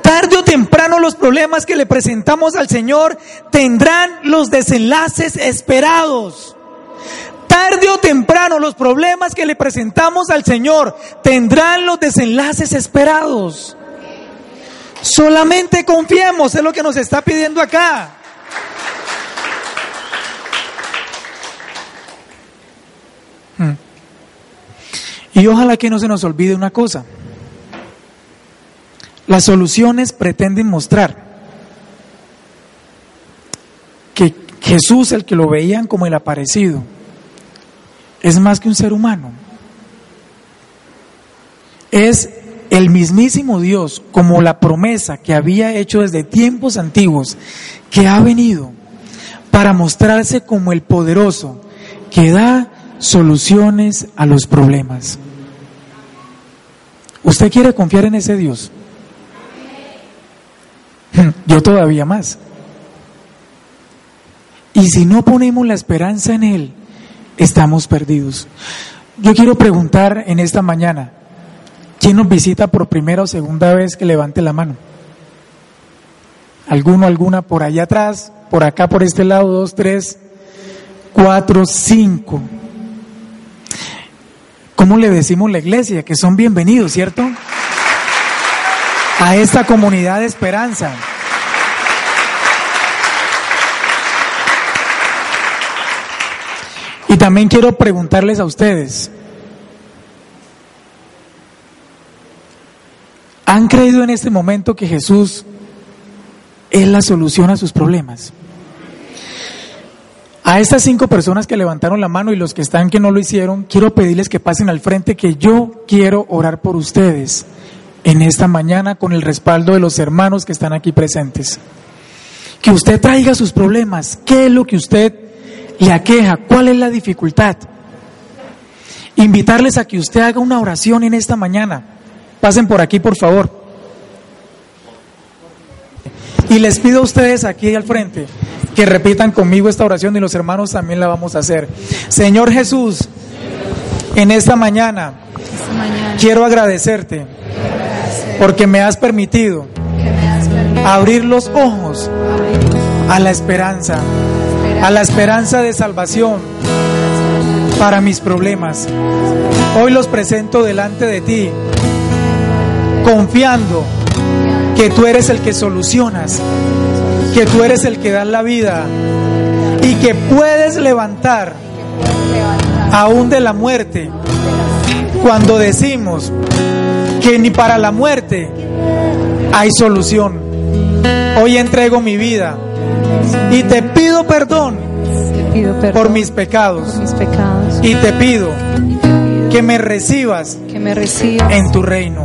Tarde o temprano los problemas que le presentamos al Señor tendrán los desenlaces esperados. Tarde o temprano los problemas que le presentamos al Señor tendrán los desenlaces esperados. Solamente confiemos, es lo que nos está pidiendo acá. Y ojalá que no se nos olvide una cosa. Las soluciones pretenden mostrar que Jesús, el que lo veían como el aparecido, es más que un ser humano. Es el mismísimo Dios, como la promesa que había hecho desde tiempos antiguos, que ha venido para mostrarse como el poderoso que da soluciones a los problemas. ¿Usted quiere confiar en ese Dios? Yo todavía más. Y si no ponemos la esperanza en Él, estamos perdidos. Yo quiero preguntar en esta mañana, ¿quién nos visita por primera o segunda vez que levante la mano? ¿Alguno, alguna por allá atrás, por acá, por este lado, dos, tres, cuatro, cinco? ¿Cómo le decimos la iglesia? Que son bienvenidos, ¿cierto? A esta comunidad de esperanza. Y también quiero preguntarles a ustedes, ¿han creído en este momento que Jesús es la solución a sus problemas? A estas cinco personas que levantaron la mano y los que están que no lo hicieron, quiero pedirles que pasen al frente que yo quiero orar por ustedes en esta mañana con el respaldo de los hermanos que están aquí presentes. Que usted traiga sus problemas, qué es lo que usted le aqueja, cuál es la dificultad. Invitarles a que usted haga una oración en esta mañana. Pasen por aquí, por favor. Y les pido a ustedes aquí al frente que repitan conmigo esta oración y los hermanos también la vamos a hacer. Señor Jesús, en esta mañana, quiero agradecerte porque me has permitido abrir los ojos a la esperanza, a la esperanza de salvación para mis problemas. Hoy los presento delante de ti, confiando que tú eres el que solucionas, que tú eres el que da la vida y que puedes levantar aún de la muerte cuando decimos que ni para la muerte hay solución. Hoy entrego mi vida y te pido perdón, por, mis pecados, y te pido que me recibas, que me recibas en tu reino.